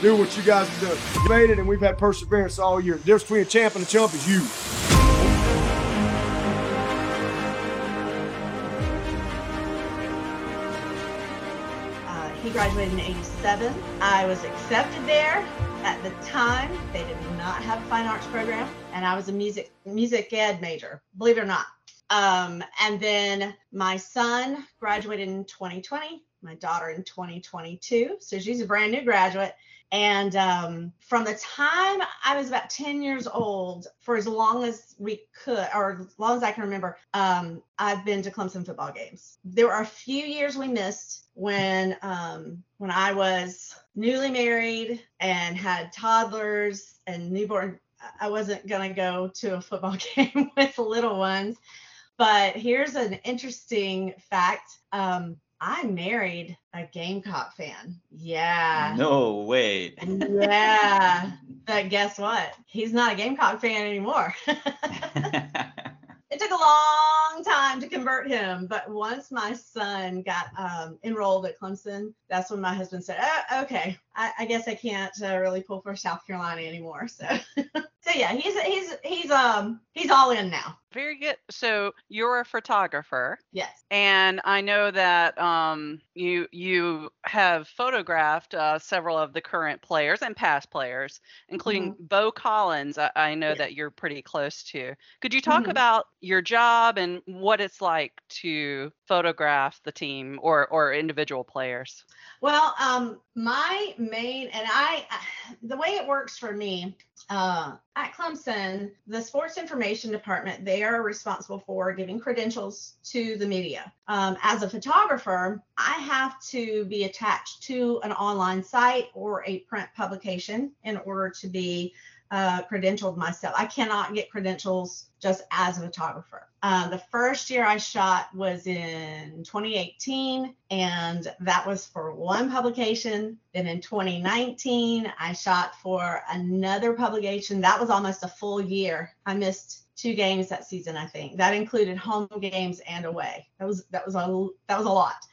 do what you guys have done. You made it, and we've had perseverance all year. The difference between a champ and a chump is you. Uh, he graduated in 87. I was accepted there. At the time, they did not have a fine arts program, and I was a music music ed major, believe it or not. Um, and then my son graduated in 2020, my daughter in 2022. So she's a brand new graduate. And um, from the time I was about 10 years old, for as long as we could, or as long as I can remember, um, I've been to Clemson football games. There were a few years we missed when um, when I was newly married and had toddlers and newborn. I wasn't gonna go to a football game with little ones. But here's an interesting fact. Um, I married a Gamecock fan. Yeah. No way. Yeah. but guess what? He's not a Gamecock fan anymore. it took a long time to convert him, but once my son got um, enrolled at Clemson, that's when my husband said, oh, "Okay, I, I, guess I can't uh, really pull for South Carolina anymore." So, so yeah, he's he's he's um he's all in now. Very good. So you're a photographer. Yes. And I know that um, you you have photographed uh, several of the current players and past players, including mm-hmm. Beaux Collins. I, I know yes. that you're pretty close to. Could you talk mm-hmm. about your job and what it's like to photograph the team or or individual players? Well, um, my main and I, the way it works for me uh, at Clemson, the sports information department, they are responsible for giving credentials to the media. Um, as a photographer, I have to be attached to an online site or a print publication in order to be uh, credentialed myself. I cannot get credentials just as a photographer. Uh, the first year I shot was in 2018, and that was for one publication. Then in 2019, I shot for another publication. That was almost a full year. I missed two games that season, I think. That included home games and away. That was that was a that was a lot.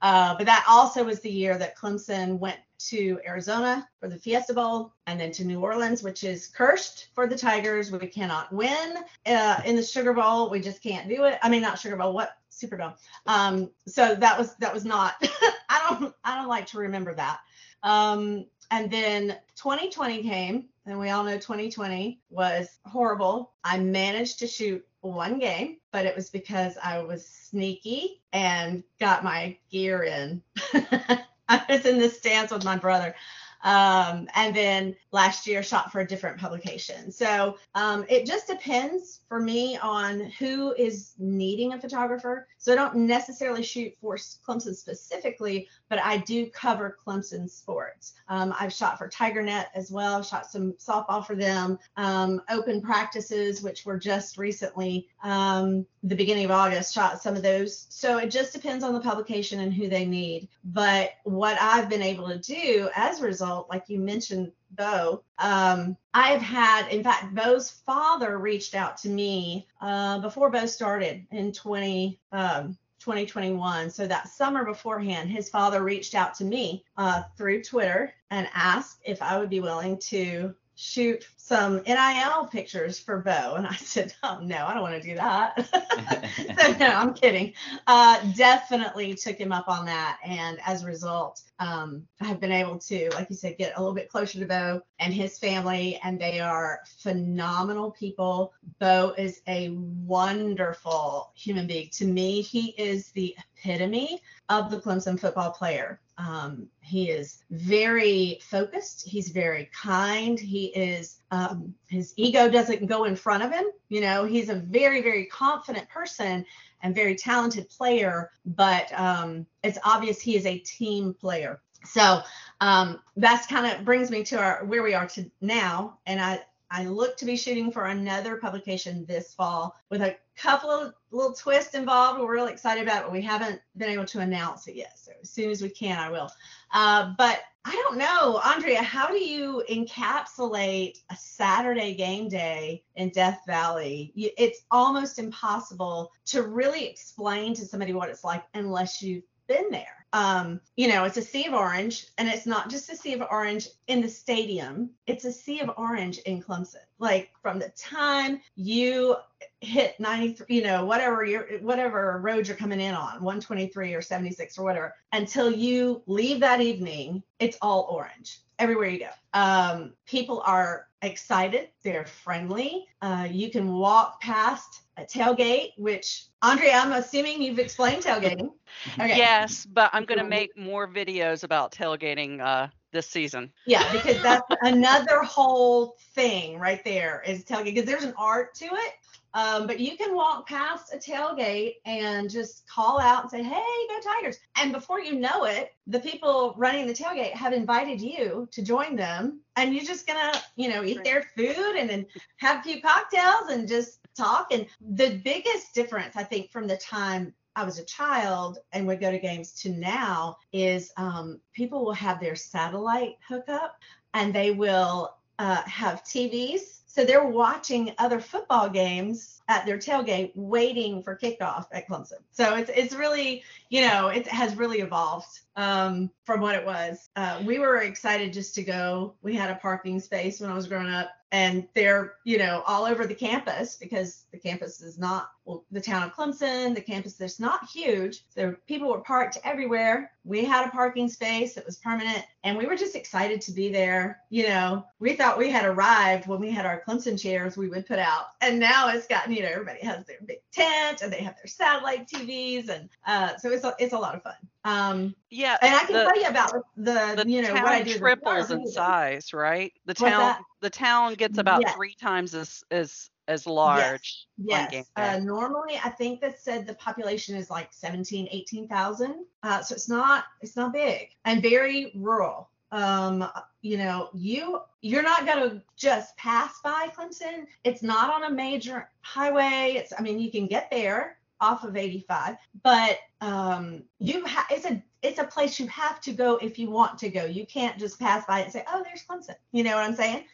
Uh, but that also was the year that Clemson went to Arizona for the Fiesta Bowl and then to New Orleans, which is cursed for the Tigers. We cannot win uh, in the Sugar Bowl. We just can't do it. I mean, not Sugar Bowl. What Super Bowl? Um, so that was that was not. I don't I don't like to remember that. Um, and then 2020 came, and we all know 2020 was horrible. I managed to shoot one game, but it was because I was sneaky and got my gear in. I was in the stands with my brother. Um, and then last year shot for a different publication. So um, it just depends for me on who is needing a photographer. So I don't necessarily shoot for Clemson specifically, but I do cover Clemson sports. Um, I've shot for TigerNet as well, shot some softball for them, um, open practices, which were just recently, um, the beginning of August, shot some of those. So it just depends on the publication and who they need. But what I've been able to do as a result, like you mentioned, Beaux. um, I've had, in fact, Beaux's father reached out to me uh, before Beaux started in 20, um, 2021. So that summer beforehand, his father reached out to me uh, through Twitter and asked if I would be willing to shoot some NIL pictures for Beaux. And I said, oh, no, I don't want to do that. so, no, I'm kidding. Uh, definitely took him up on that. And as a result, um, I've been able to, like you said, get a little bit closer to Beaux and his family. And they are phenomenal people. Beaux is a wonderful human being. To me, he is the epitome of the Clemson football player. Um, he is very focused. He's very kind. He is, um, his ego doesn't go in front of him. You know, he's a very, very confident person and very talented player, but um, it's obvious he is a team player. So um, that's kind of brings me to our where we are to now, and I I look to be shooting for another publication this fall with a couple of little twists involved. We're really excited about it, but we haven't been able to announce it yet. So as soon as we can, I will. Uh, but I don't know, Andrea, how do you encapsulate a Saturday game day in Death Valley? It's almost impossible to really explain to somebody what it's like unless you've been there um, you know, it's a sea of orange, and it's not just a sea of orange in the stadium, it's a sea of orange in Clemson. Like from the time you hit 93, you know, whatever you're, whatever road you're coming in on, 123 or 76 or whatever, until you leave that evening, it's all orange everywhere you go. Um, people are excited, they're friendly. Uh, you can walk past a tailgate, which Andrea, I'm assuming you've explained tailgating. Okay. Yes, but I'm going to make more videos about tailgating uh, this season. Yeah, because that's another whole thing right there is tailgating because there's an art to it. Um, but you can walk past a tailgate and just call out and say, "Hey, go Tigers!" And before you know it, the people running the tailgate have invited you to join them, and you're just gonna, you know, eat their food and then have a few cocktails and just talk. And the biggest difference, I think, from the time I was a child and would go to games to now is um, people will have their satellite hookup and they will uh, have TVs so they're watching other football games at their tailgate, waiting for kickoff at Clemson. So it's it's really, you know, it has really evolved um, from what it was. Uh, we were excited just to go. We had a parking space when I was growing up and they're you know all over the campus because the campus is not well the town of clemson the campus is not huge so people were parked everywhere we had a parking space that was permanent and we were just excited to be there you know we thought we had arrived when we had our clemson chairs we would put out and now it's gotten you know everybody has their big tent and they have their satellite tvs and uh, so it's a, it's a lot of fun um, yeah, and I can the, tell you about the, the you know what I do. Triples in size, right? The town the town gets about yes. three times as as as large. Yes. yes. Uh, normally, I think that said the population is like 17, 18,000. Uh, so it's not it's not big and very rural. Um, you know, you you're not going to just pass by Clemson. It's not on a major highway. It's I mean, you can get there off of 85 but um you ha- it's a it's a place you have to go if you want to go. You can't just pass by and say oh there's clemson. You know what i'm saying?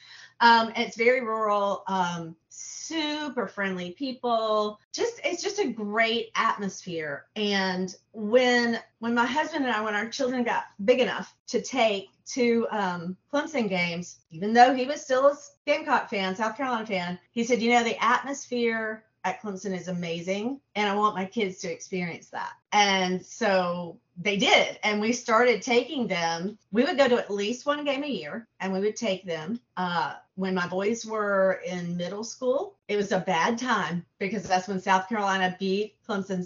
Um it's very rural um super friendly people. Just it's just a great atmosphere. And when when my husband and i when our children got big enough to take to um, Clemson games, even though he was still a Gamecock fan, South Carolina fan, he said, you know, the atmosphere at Clemson is amazing and I want my kids to experience that. And so they did. And we started taking them. We would go to at least one game a year and we would take them. Uh, when my boys were in middle school, it was a bad time because that's when South Carolina beat Clemson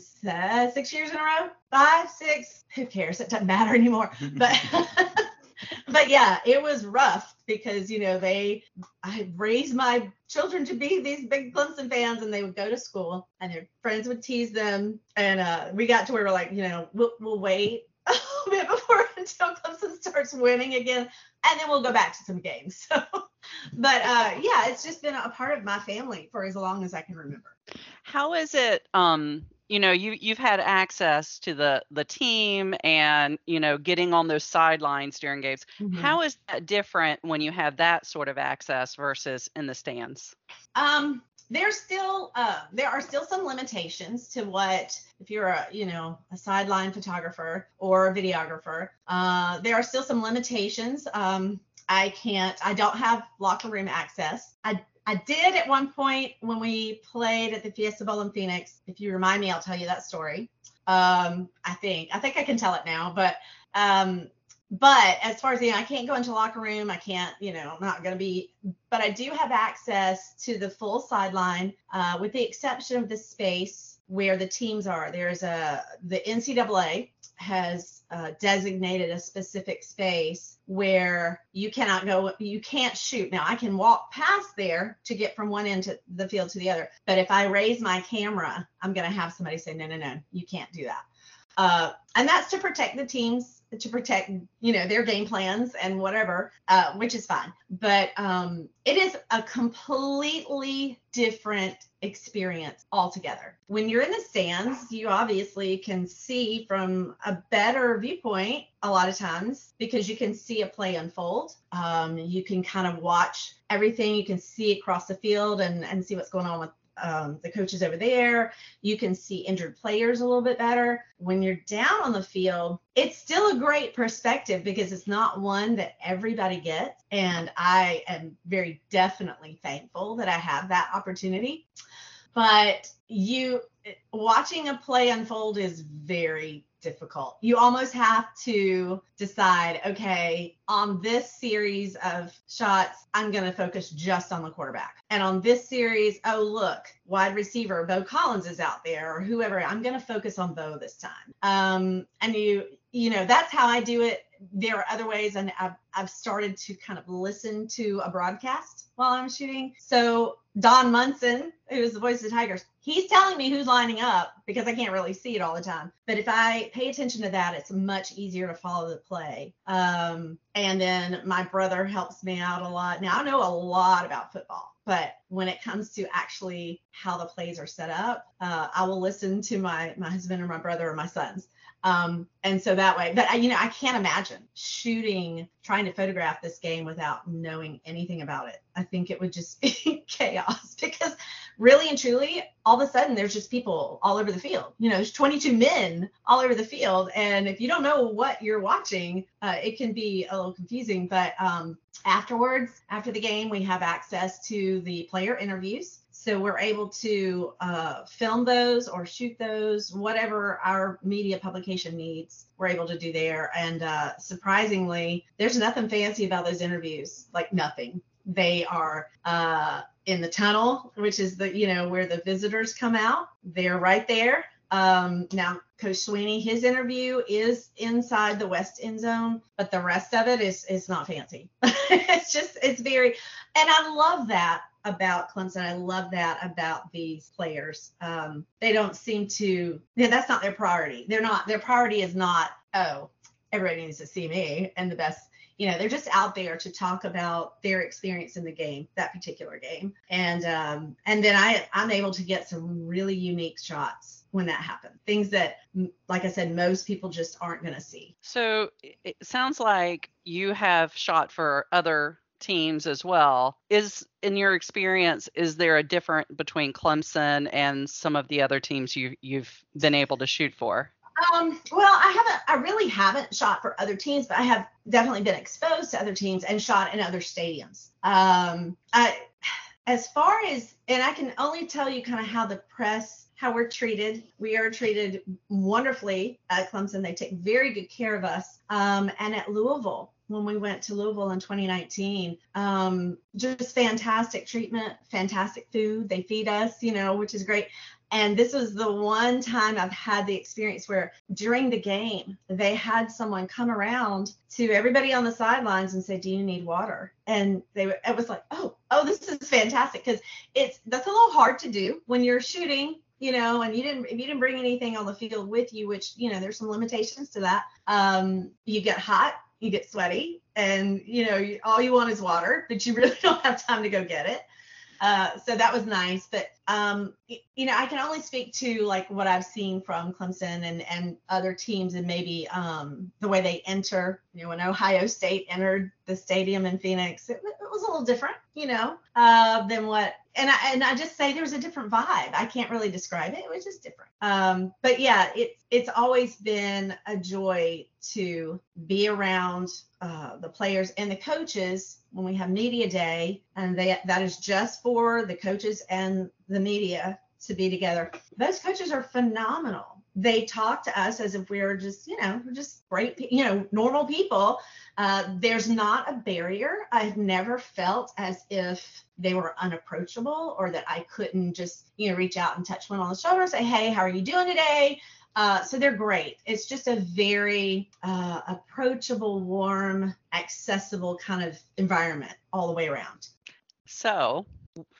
six years in a row, five, six, who cares? It doesn't matter anymore. But but yeah, it was rough because you know they I raised my children to be these big Clemson fans, and they would go to school, and their friends would tease them, and uh, we got to where we're like, you know, we'll, we'll wait a bit before until Clemson starts winning again, and then we'll go back to some games. So, but uh, yeah, it's just been a part of my family for as long as I can remember. How is it? Um, you know you you've had access to the the team and you know getting on those sidelines during games. Mm-hmm. How is that different when you have that sort of access versus in the stands? Um there's still uh, there are still some limitations to what if you're a you know a sideline photographer or a videographer uh, there are still some limitations. Um, i can't i don't have locker room access. I I did at one point when we played at the Fiesta Bowl in Phoenix. If you remind me, I'll tell you that story. Um, I think I think I can tell it now, but um, but as far as you know, I can't go into locker room. I can't, you know, I'm not going to be, but I do have access to the full sideline, uh, with the exception of the space where the teams are. There's a the NCAA has uh, designated a specific space where you cannot go, you can't shoot. Now I can walk past there to get from one end to the field to the other, but if I raise my camera, I'm going to have somebody say, no, no, no, you can't do that. Uh, and that's to protect the teams to protect you know their game plans and whatever uh, which is fine. But um, it is a completely different experience altogether. When you're in the stands you obviously can see from a better viewpoint a lot of times because you can see a play unfold. Um, you can kind of watch everything. You can see across the field and, and see what's going on with um, the coaches over there. You can see injured players a little bit better. When you're down on the field, it's still a great perspective because it's not one that everybody gets. And I am very definitely thankful that I have that opportunity. But you watching a play unfold is very difficult. You almost have to decide, okay, on this series of shots, I'm going to focus just on the quarterback. And on this series, oh, look, wide receiver, Beaux Collins is out there or whoever. I'm going to focus on Beaux this time. Um, and you, you know, that's how I do it. There are other ways, and I've, I've started to kind of listen to a broadcast while I'm shooting. So Don Munson, who's the voice of the Tigers, he's telling me who's lining up because I can't really see it all the time. But if I pay attention to that, it's much easier to follow the play. Um, and then my brother helps me out a lot. Now I know a lot about football, but when it comes to actually how the plays are set up, uh, I will listen to my my husband or my brother or my sons. Um, and so that way, but you know, I can't imagine shooting, trying to photograph this game without knowing anything about it. I think it would just be chaos because really and truly, all of a sudden there's just people all over the field. You know, there's 22 men all over the field, and if you don't know what you're watching, uh, it can be a little confusing. But um, afterwards, after the game, we have access to the player interviews so we're able to uh, film those or shoot those, whatever our media publication needs, we're able to do there. And uh, surprisingly, there's nothing fancy about those interviews, like nothing. They are uh, in the tunnel, which is the, you know, where the visitors come out. They're right there. Um, now, Coach Swinney, his interview is inside the west end zone, but the rest of it is is not fancy. it's just it's very, and I love that about Clemson. I love that about these players. Um, they don't seem to, yeah, that's not their priority. They're not, their priority is not, oh, everybody needs to see me and the best. You know, they're just out there to talk about their experience in the game, that particular game, and um, and then I I'm able to get some really unique shots when that happens. Things that, like I said, most people just aren't going to see. So it sounds like you have shot for other teams as well. Is in your experience, is there a difference between Clemson and some of the other teams you you've been able to shoot for? Um, well, I haven't, I really haven't shot for other teams, but I have definitely been exposed to other teams and shot in other stadiums. Um, I, as far as, and I can only tell you kind of how the press, how we're treated. We are treated wonderfully at Clemson. They take very good care of us. Um, and at Louisville, when we went to Louisville in 2019. Um, just fantastic treatment, fantastic food. They feed us, you know, which is great. And this was the one time I've had the experience where during the game, they had someone come around to everybody on the sidelines and say, Do you need water? And they it was like, Oh, oh, this is fantastic. Because it's that's a little hard to do when you're shooting you know, and you didn't if you didn't bring anything on the field with you, which you know there's some limitations to that. Um, you get hot, you get sweaty and you know all you want is water but you really don't have time to go get it uh, so that was nice but um, you know i can only speak to like what i've seen from clemson and and other teams and maybe um, the way they enter you know when ohio state entered the stadium in phoenix it, it was a little different you know uh, than what and I and I just say there's a different vibe. I can't really describe it. It was just different. Um, but yeah, it's it's always been a joy to be around uh, the players and the coaches when we have media day, and they that is just for the coaches and the media to be together. Those coaches are phenomenal. They talk to us as if we are just, you know, just great, you know, normal people. Uh, there's not a barrier. I've never felt as if they were unapproachable or that I couldn't just, you know, reach out and touch one on the shoulder and say, hey, how are you doing today? Uh, so they're great. It's just a very uh, approachable, warm, accessible kind of environment all the way around. So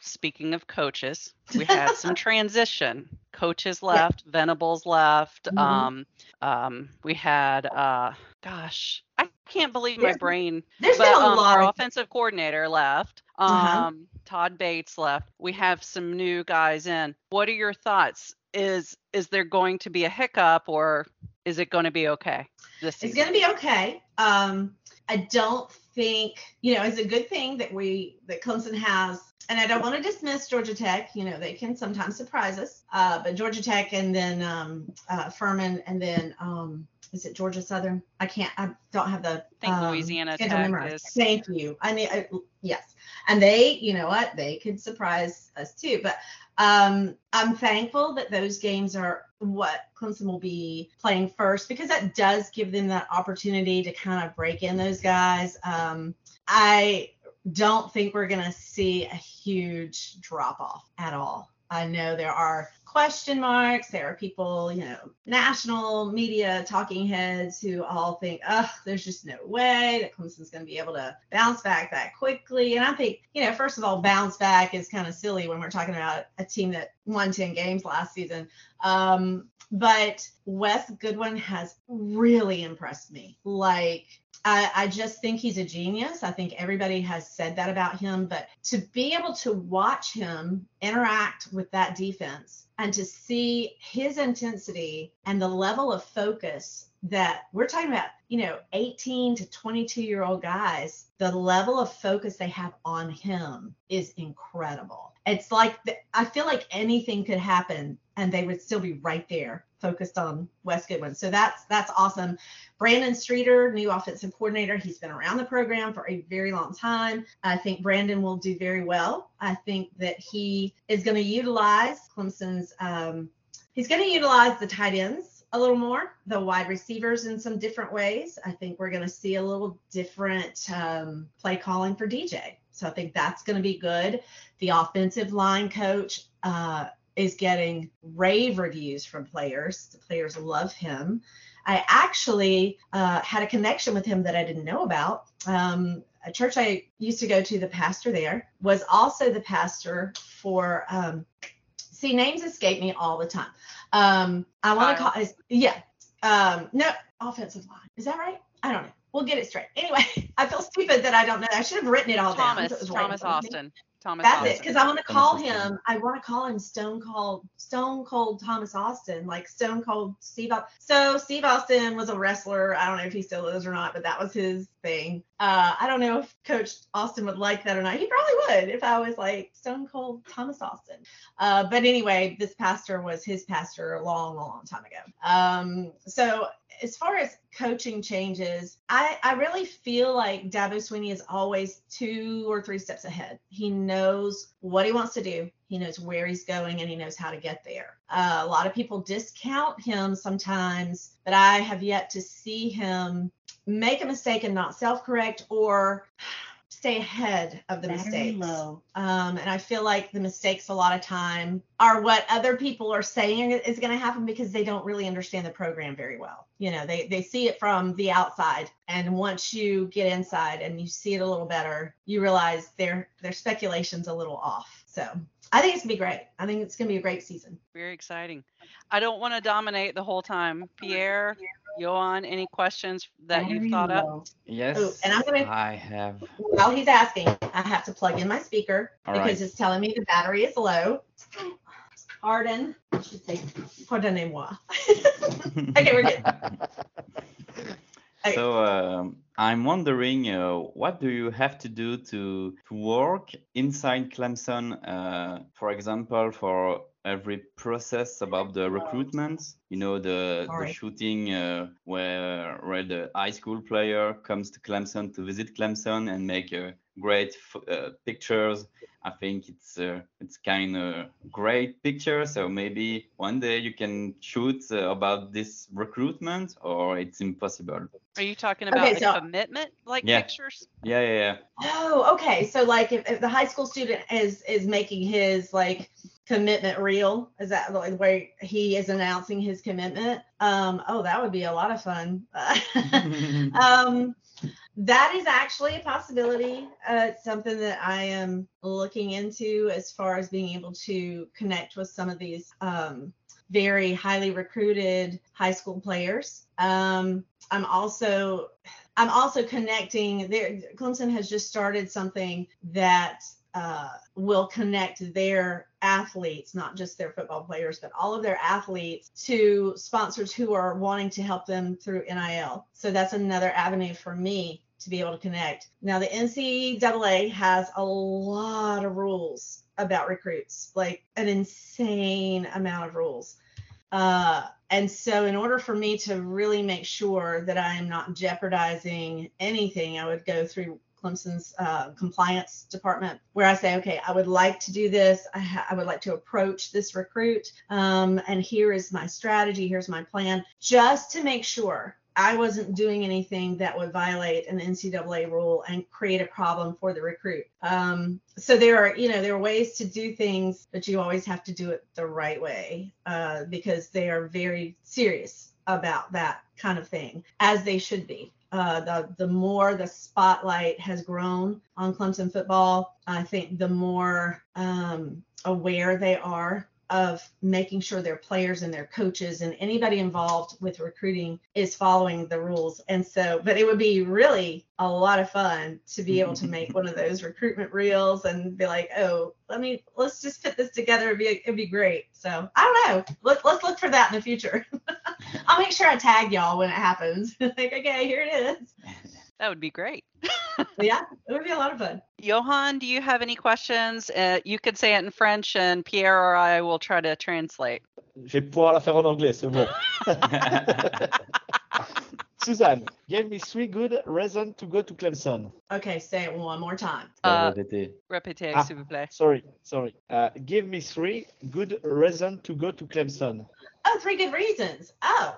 speaking of coaches, we had some transition. Coaches left, yeah. Venables left. Mm-hmm. Um, um, we had, uh, gosh, I can't believe my brain. There's but, been a um, lot. Our offensive coordinator left. Uh-huh. Um, uh-huh. Todd Bates left. We have some new guys in. What are your thoughts? Is is there going to be a hiccup or is it going to be okay? This season? It's going to be okay. Um, I don't think you know it's a good thing that we that Clemson has. And I don't want to dismiss Georgia Tech. You know they can sometimes surprise us. Uh, but Georgia Tech and then um, uh, Furman and then um, is it Georgia Southern? I can't. I don't have the. I think um, Louisiana Tech is. Thank you. I mean, I, yes, and they, you know what, they could surprise us too. But um, I'm thankful that those games are what Clemson will be playing first because that does give them that opportunity to kind of break in those guys. Um, I don't think we're going to see a huge drop off at all. I know there are question marks. There are people, you know, national media talking heads who all think, oh, there's just no way that Clemson's going to be able to bounce back that quickly. And I think, you know, first of all, bounce back is kind of silly when we're talking about a team that won 10 games last season. Um, but Wes Goodwin has really impressed me. Like, I, I, just think he's a genius. I think everybody has said that about him. But to be able to watch him interact with that defense and to see his intensity and the level of focus that we're talking about, you know, 18 to 22 year old guys, the level of focus they have on him is incredible. It's like, the, I feel like anything could happen and they would still be right there focused on Wes Goodwin. So that's that's awesome. Brandon Streeter, new offensive coordinator, he's been around the program for a very long time. I think Brandon will do very well. I think that he is going to utilize Clemson's. Um, he's going to utilize the tight ends a little more, the wide receivers in some different ways. I think we're going to see a little different um, play calling for DJ. So I think that's going to be good. The offensive line coach. Uh, is getting rave reviews from players. The players love him. I actually uh, had a connection with him that I didn't know about. Um, a church I used to go to, the pastor there was also the pastor for. Um, see, names escape me all the time. Um, I want to call. Yeah. Um, no, offensive line. Is that right? I don't know. We'll get it straight. Anyway, I feel stupid that I don't know. I should have written it all Thomas, down. Thomas Austin. Thomas. That's Austin. it, because I want to call him. I want to call him Stone Cold, Stone Cold Thomas Austin, like Stone Cold Steve. So Steve Austin was a wrestler. I don't know if he still is or not, but that was his thing. Uh, I don't know if Coach Austin would like that or not. He probably would if I was like Stone Cold Thomas Austin. Uh, but anyway, this pastor was his pastor a long, long time ago. Um, so as far as coaching changes, I, I really feel like Dabo Swinney is always two or three steps ahead. He knows what he wants to do, he knows where he's going, and he knows how to get there. Uh, a lot of people discount him sometimes, but I have yet to see him make a mistake and not self correct or stay ahead of the Battery mistakes. Um, and I feel like the mistakes a lot of time are what other people are saying is going to happen because they don't really understand the program very well. You know, they they see it from the outside, and once you get inside and you see it a little better, you realize their their speculation's a little off. So I think it's gonna be great. I think it's gonna be a great season. Very exciting. I don't want to dominate the whole time. Pierre, Johan, any questions that you've thought up? Yes. Ooh, and I'm gonna. I have. While he's asking, I have to plug in my speaker All because right. it's telling me the battery is low. Pardon. I should say pardonnez-moi. okay, we're good. Okay. So um, I'm wondering, uh, what do you have to do to to work inside Clemson? Uh, for example, for every process about the recruitment. You know, the, the shooting uh, where where the high school player comes to Clemson to visit Clemson and make uh, great uh, pictures. I think it's uh, it's kind of great picture. So maybe one day you can shoot uh, about this recruitment, or it's impossible. Are you talking about Okay, like so- commitment like Yeah. pictures? Yeah, yeah, yeah. Oh, okay. So like if, if the high school student is is making his like commitment reel. Is that the way he is announcing his commitment? Um, oh, that would be a lot of fun. um, that is actually a possibility. Uh, something that I am looking into as far as being able to connect with some of these um, very highly recruited high school players. Um, I'm also I'm also connecting there. Clemson has just started something that uh, will connect their athletes, not just their football players, but all of their athletes to sponsors who are wanting to help them through NIL. So that's another avenue for me to be able to connect. Now, the NCAA has a lot of rules about recruits, like an insane amount of rules. Uh, and so, in order for me to really make sure that I am not jeopardizing anything, I would go through Clemson's uh, compliance department, where I say, okay, I would like to do this. I, ha- I would like to approach this recruit. Um, and here is my strategy. Here's my plan, just to make sure I wasn't doing anything that would violate an NCAA rule and create a problem for the recruit. Um, so there are, you know, there are ways to do things, but you always have to do it the right way uh, because they are very serious about that kind of thing, as they should be. Uh, the the more the spotlight has grown on Clemson football, I think the more um, aware they are of making sure their players and their coaches and anybody involved with recruiting is following the rules. And so, but it would be really a lot of fun to be able to make one of those recruitment reels and be like, oh, let me let's just put this together. It'd be it'd be great. So I don't know. Let, let's look for that in the future. I'll make sure I tag y'all when it happens. like, okay, here it is. That would be great. yeah, it would be a lot of fun. Johan, do you have any questions? Uh, you could say it in French, and Pierre or I will try to translate. Je vais pouvoir la faire en anglais, c'est bon. Suzanne, give me three good reasons to go to Clemson. Okay, say it one more time. Uh, Répétez. Répétez, Ah. s'il vous plaît. Sorry, sorry. Uh, give me three good reasons to go to Clemson. Oh, three good reasons. Oh,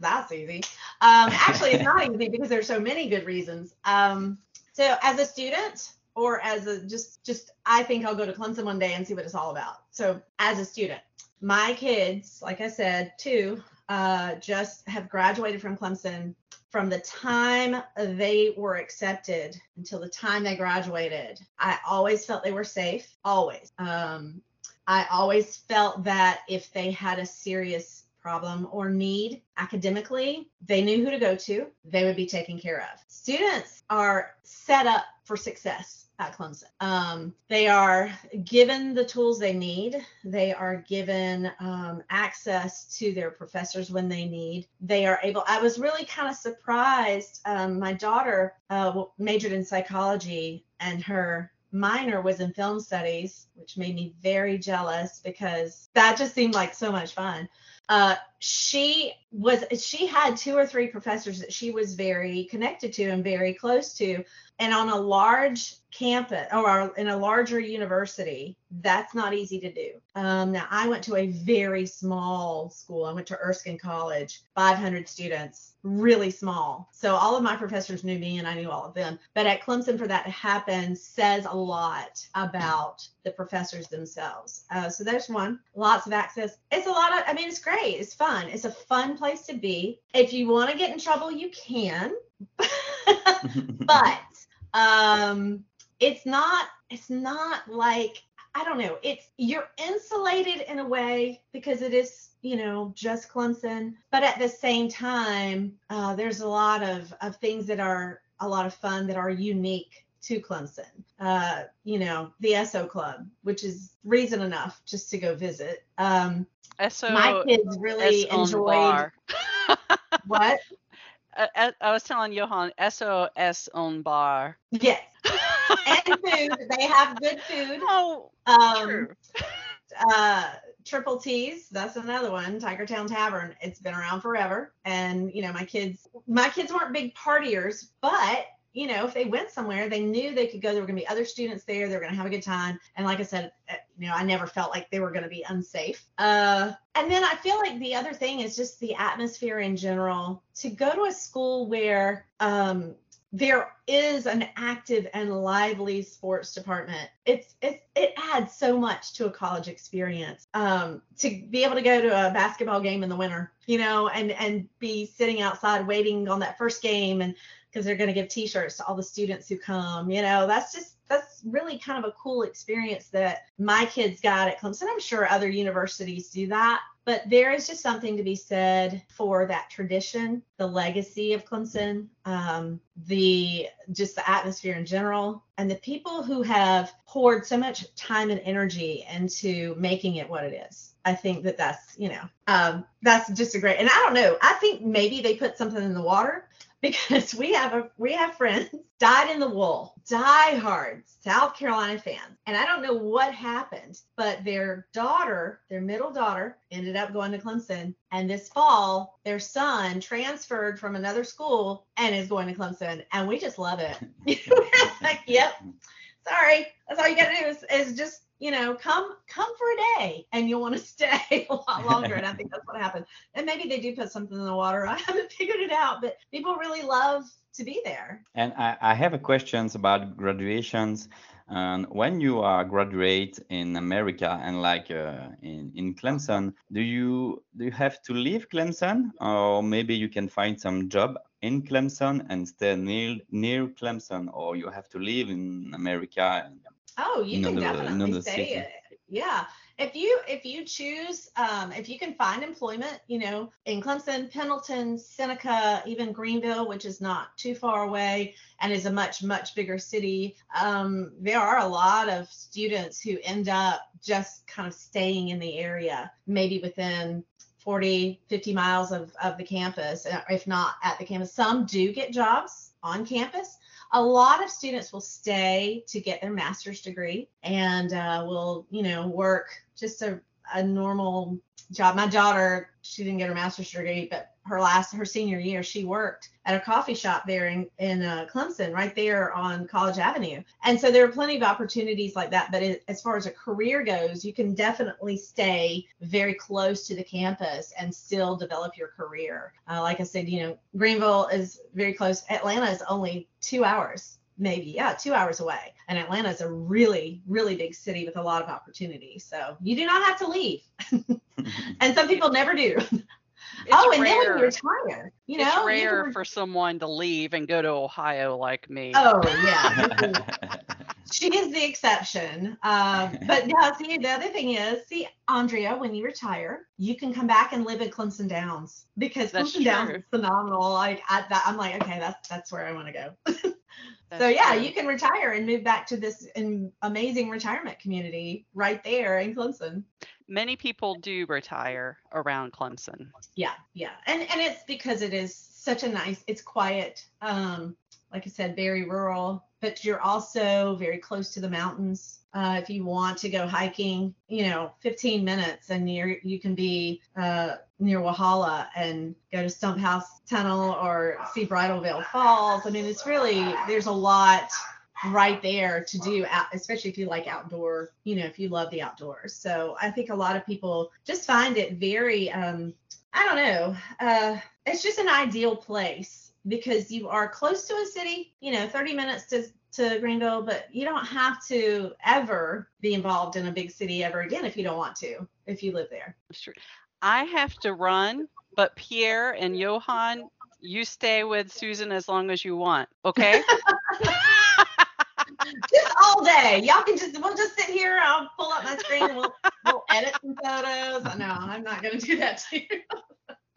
that's easy. Um, actually, it's not easy because there's so many good reasons. Um, so as a student or as a just just I think I'll go to Clemson one day and see what it's all about. So as a student, my kids, like I said, two, uh, just have graduated from Clemson. From the time they were accepted until the time they graduated, I always felt they were safe. Always. Um, I always felt that if they had a serious problem or need academically, they knew who to go to, they would be taken care of. Students are set up for success at Clemson. Um, they are given the tools they need, they are given um, access to their professors when they need. They are able, I was really kind of surprised. Um, my daughter uh, majored in psychology, and her minor was in film studies, which made me very jealous because that just seemed like so much fun. Uh, she was she had two or three professors that she was very connected to and very close to. And on a large campus or in a larger university that's not easy to do. Um, now i went to a very small school. I went to erskine college 500 students really small. So all of my professors knew me and i knew all of them. But at clemson for that to happen says a lot about the professors themselves. Uh, so there's one. Lots of access. It's a lot of i mean it's great. It's fun. It's a fun place to be. If you want to get in trouble you can. But um it's not it's not like i don't know it's you're insulated in a way because it is you know just clemson. But at the same time uh, there's a lot of of things that are a lot of fun that are unique to Clemson. Uh, you know, the Esso Club, which is reason enough just to go visit. Um, SO, my kids really on enjoyed bar. what? I, I- I was telling Johan, SOS on bar. Yes. and food. They have good food. Oh, Um, true. uh triple t's that's another one tigertown tavern it's been around forever and you know my kids my kids weren't big partiers but you know if they went somewhere they knew they could go there were going to be other students there they were going to have a good time and like i said uh, you know i never felt like they were going to be unsafe uh and then i feel like the other thing is just the atmosphere in general to go to a school where um there is an active and lively sports department. It's it's it adds so much to a college experience. Um, to be able to go to a basketball game in the winter, you know, and and be sitting outside waiting on that first game and because they're going to give t-shirts to all the students who come, you know, that's just that's really kind of a cool experience that my kids got at Clemson. I'm sure other universities do that, but there is just something to be said for that tradition, the legacy of Clemson, um, the just the atmosphere in general, and the people who have poured so much time and energy into making it what it is. I think that that's you know um, that's just a great. And I don't know. I think maybe they put something in the water because we have a we have friends died in the wool, die hard South Carolina fans. And I don't know what happened, but their daughter, their middle daughter, ended up going to Clemson. And this fall, their son transferred from another school and is going to Clemson. And we just love it. like, yep. Sorry. That's all you gotta do is, is just you know, come come for a day and you'll want to stay a lot longer. and I think that's what happened. And maybe they do put something in the water. I haven't figured it out, but people really love to be there. And I, I have a questions about graduations. And when you are graduate in America and like uh, in in Clemson, do you do you have to leave Clemson, or maybe you can find some job in Clemson and stay near near Clemson, or you have to live in America? And, Oh, you can definitely stay. It. Yeah. If you if you choose, um, if you can find employment, you know, in Clemson, Pendleton, Seneca, even Greenville, which is not too far away and is a much much bigger city, um, there are a lot of students who end up just kind of staying in the area, maybe within 40, 50 miles of, of the campus, uh, if not at the campus. Some do get jobs on campus, a lot of students will stay to get their master's degree and uh, will, you know, work just a, a normal job. My daughter, she didn't get her master's degree, but her last her senior year she worked at a coffee shop there in in uh, Clemson right there on College Avenue. And so there are plenty of opportunities like that but it, as far as a career goes you can definitely stay very close to the campus and still develop your career. Uh, like I said you know Greenville is very close. Atlanta is only two hours maybe yeah two hours away and atlanta is a really really big city with a lot of opportunity so you do not have to leave and some people never do it's oh, and rare. then when you retire, you know, it's rare for someone to leave and go to Ohio like me. Oh yeah, she is the exception. Uh, but now, see, the other thing is, see, Andrea, when you retire, you can come back and live in Clemson Downs because That's Clemson true. Downs is phenomenal. Like, I, that, I'm like, okay, that's that's where I want to go. That's so yeah, true. you can retire and move back to this in, amazing retirement community right there in Clemson. Many people do retire around Clemson. Yeah, yeah. And and it's because it is such a nice, it's quiet. Um, like I said, very rural, but you're also very close to the mountains. Uh, if you want to go hiking, you know, 15 minutes and you're you can be uh, near Walhalla and go to Stump House Tunnel or see Bridalveil Falls. I mean, it's really there's a lot right there to do out especially if you like outdoor you know if you love the outdoors so i think a lot of people just find it very um i don't know uh it's just an ideal place because you are close to a city you know 30 minutes to to greenville but you don't have to ever be involved in a big city ever again if you don't want to if you live there. I have to run, but Pierre and Johan, you stay with Susan as long as you want. Okay. just all day y'all can just we'll just sit here i'll pull up my screen and we'll, we'll edit some photos no i'm not going to do that to you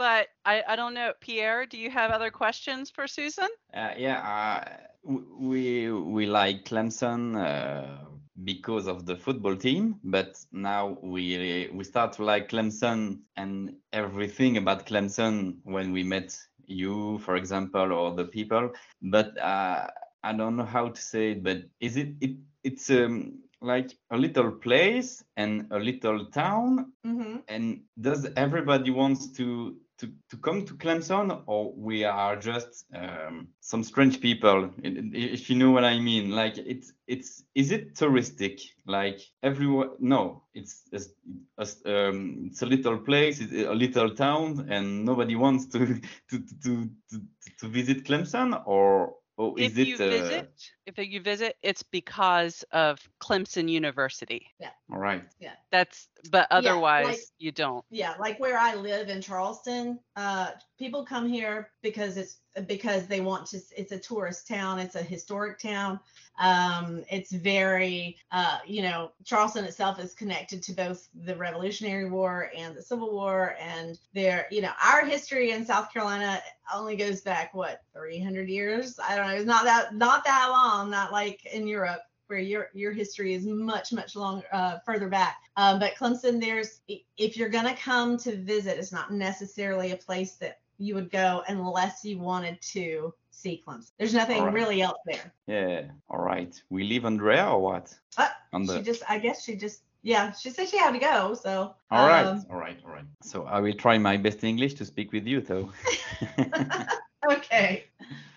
but I, I don't know. Pierre, do you have other questions for Susan? Uh, yeah, uh, we we like Clemson uh, because of the football team, but now we we start to like Clemson and everything about Clemson when we met you, for example, or the people. But uh, I don't know how to say it. But is it it it's um, like a little place and a little town, mm-hmm. and does everybody wants to to, to come to Clemson, or we are just um, some strange people, if you know what I mean. Like it's it's is it touristic? Like everyone? No, it's it's, um, it's a little place, it's a little town, and nobody wants to to to to, to visit Clemson, or is if it? you uh, visit, if you visit, it's because of Clemson University. Yeah. All right. Yeah. That's, but like- otherwise you don't. Yeah, like where I live in Charleston, uh, people come here because it's because they want to. It's a tourist town. It's a historic town. Um, it's very, uh, you know, Charleston itself is connected to both the Revolutionary War and the Civil War, and there, you know, our history in South Carolina only goes back what 300 years. I don't know. It's not that not that long. Not like in Europe where your your history is much much longer uh, further back. Um, but Clemson, there's if you're gonna come to visit, it's not necessarily a place that you would go unless you wanted to see Clemson. There's nothing Alright. really else there. Yeah. All right. We leave Andrea or what? Uh, On She just, I guess she just, yeah, she said she had to go. So. All right. um, All right. All right. So I will try my best English to speak with you, though. okay.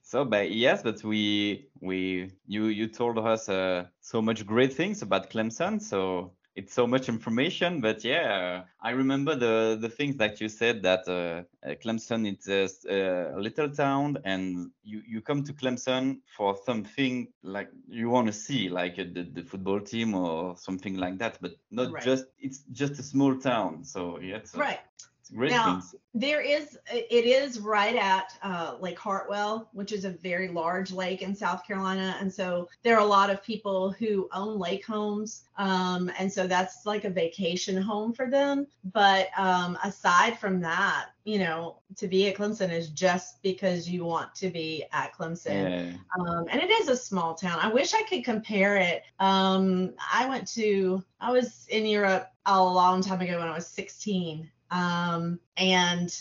So, but yes, but we we you you told us uh, so much great things about Clemson. So it's so much information. But yeah, I remember the the things that you said that uh, uh, Clemson it's a, s- a little town, and you you come to Clemson for something like you want to see, like uh, the the football team or something like that. But not Right. just it's just a small town. So yeah, uh, Right. Now- There is, it is right at uh, Lake Hartwell, which is a very large lake in South Carolina. And so there are a lot of people who own lake homes. Um, and so that's like a vacation home for them. But um, aside from that, you know, to be at Clemson is just because you want to be at Clemson. Yeah. um, and it is a small town. I wish I could compare it. Um, I went to, I was in Europe a long time ago when I was 16, um, and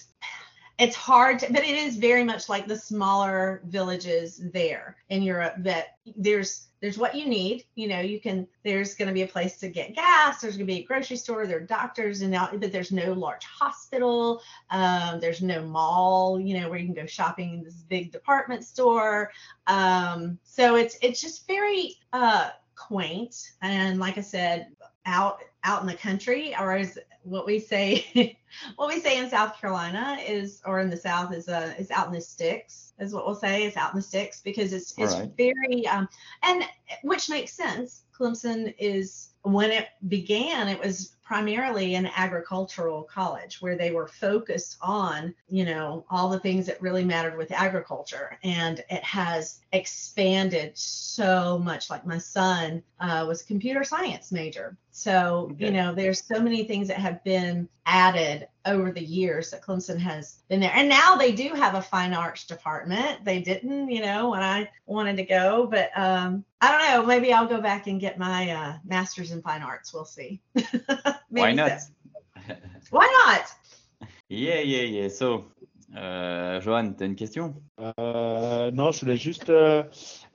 it's hard, to, but it is very much like the smaller villages there in Europe. That there's there's what you need. You know, you can. There's going to be a place to get gas. There's going to be a grocery store. There are doctors, and now, but there's no large hospital. Um, there's no mall. You know, where you can go shopping in this big department store. Um, so it's it's just very uh, quaint, and like I said, out out in the country, or as what we say, what we say in South Carolina is, or in the South is uh is out in the sticks, is what we'll say. is out in the sticks because it's it's Alright. very um, and which makes sense. Clemson is when it began, it was primarily an agricultural college where they were focused on, you know, all the things that really mattered with agriculture. And it has expanded so much. Like my son uh, was a computer science major. So, Okay. you know, there's so many things that have been added over the years that Clemson has been there. And now they do have a fine arts department. They didn't, you know, when I wanted to go, but um, I don't know. Maybe I'll go back and get my uh, master's in fine arts. We'll see. Why not? so. Why not? Yeah, yeah, yeah. So, euh, Johan, t'as une question? Euh, non, je voulais juste, euh,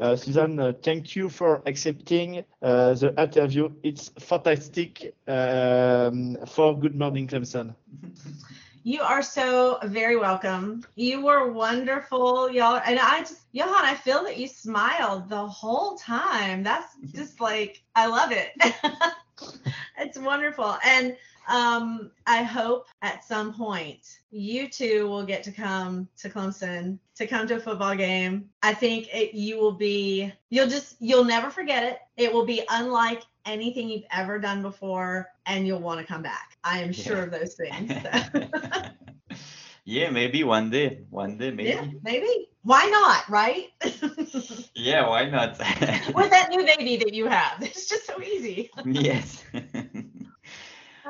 euh, Suzanne, uh, thank you for accepting uh, the interview. It's fantastic um, for Good Morning Clemson. You are so very welcome. You were wonderful, y'all. And I just, Johan, I feel that you smiled the whole time. That's just like, I love it. it's wonderful. And um, I hope at some point you two will get to come to Clemson to come to a football game. I think it, you will be, you'll just, you'll never forget it. It will be unlike anything you've ever done before, and you'll want to come back. I am sure Yeah. of those things. yeah, maybe one day. One day, maybe. Yeah, maybe. Why not, right? Yeah, why not? With that new baby that you have, it's just so easy. yes.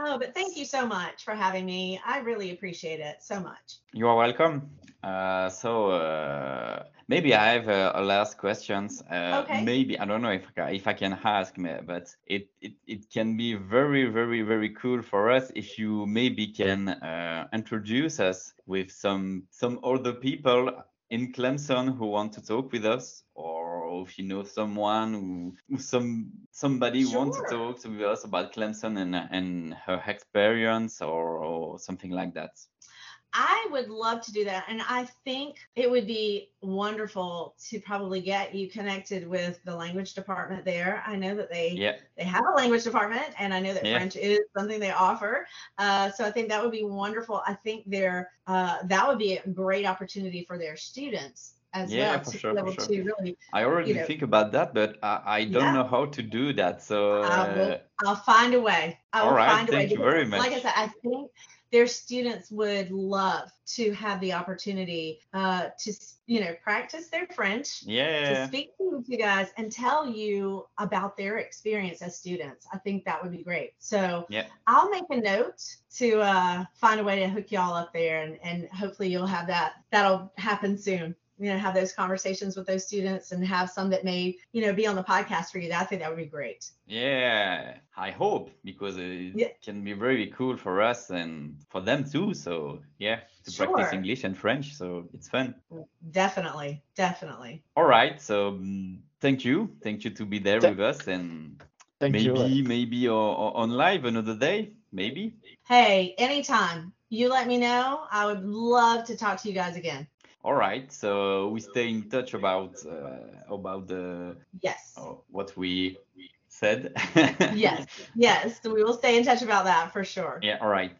Oh, but thank you so much for having me. I really appreciate it so much. You are welcome. Uh, so uh, maybe I have a, a last questions. Uh, Okay. Maybe I don't know if I, if I can ask, me, but it, it it can be very very very cool for us if you maybe can uh, introduce us with some some other people in Clemson who want to talk with us, or if you know someone who, who some somebody want to Sure. talk with us about Clemson and and her experience or, or something like that. I would love to do that. And I think it would be wonderful to probably get you connected with the language department there. I know that they Yeah. they have a language department and i know that Yeah. french is something they offer uh, so i think that would be wonderful i think they're uh, that would be a great opportunity for their students as Yeah, well for to sure, for sure. really I already know- think about that, but I, I don't Yeah. know how to do that. So I will, uh, I'll find a way. I will all right, find a way. thank you very Like I said, I think their students would love to have the opportunity uh, to, you know, practice their French, Yeah. to speak to you guys and tell you about their experience as students. I think that would be great. So Yeah. I'll make a note to uh, find a way to hook y'all up there and, and hopefully you'll have that. That'll happen soon. You know, have those conversations with those students and have some that may, you know, be on the podcast for you. I think that would be great. yeah. I hope because it Yeah. can be very cool for us and for them too. So yeah, to practice English and French. So it's fun. Definitely, definitely. All right. So mm, thank you, thank you to be there Th- with us and Thank maybe you. maybe o- o- on live another day. Maybe. Hey, anytime you let me know, I would love to talk to you guys again. All right. So we stay in touch about uh, about the Yes. uh, what we said. Yes. Yes. We will stay in touch about that for sure. Yeah. All right.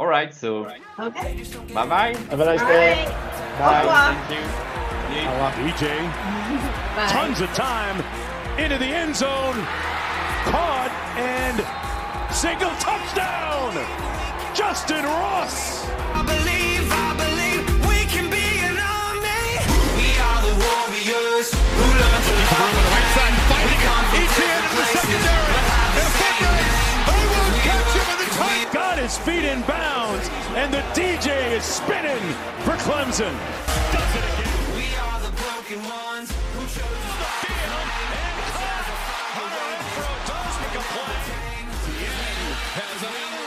All right. So Okay. bye bye. Have a nice All day. right. Bye. revoir. Thank you. DJ, tons of time into the end zone. Caught and single touchdown. Justin Ross. He's who learn to fight. In the secondary. And a foot catch him in the tight. Got his feet in bounds. And the DJ is spinning for Clemson. Does it again. We are the broken ones who chose to. And Hunter does make a play. Has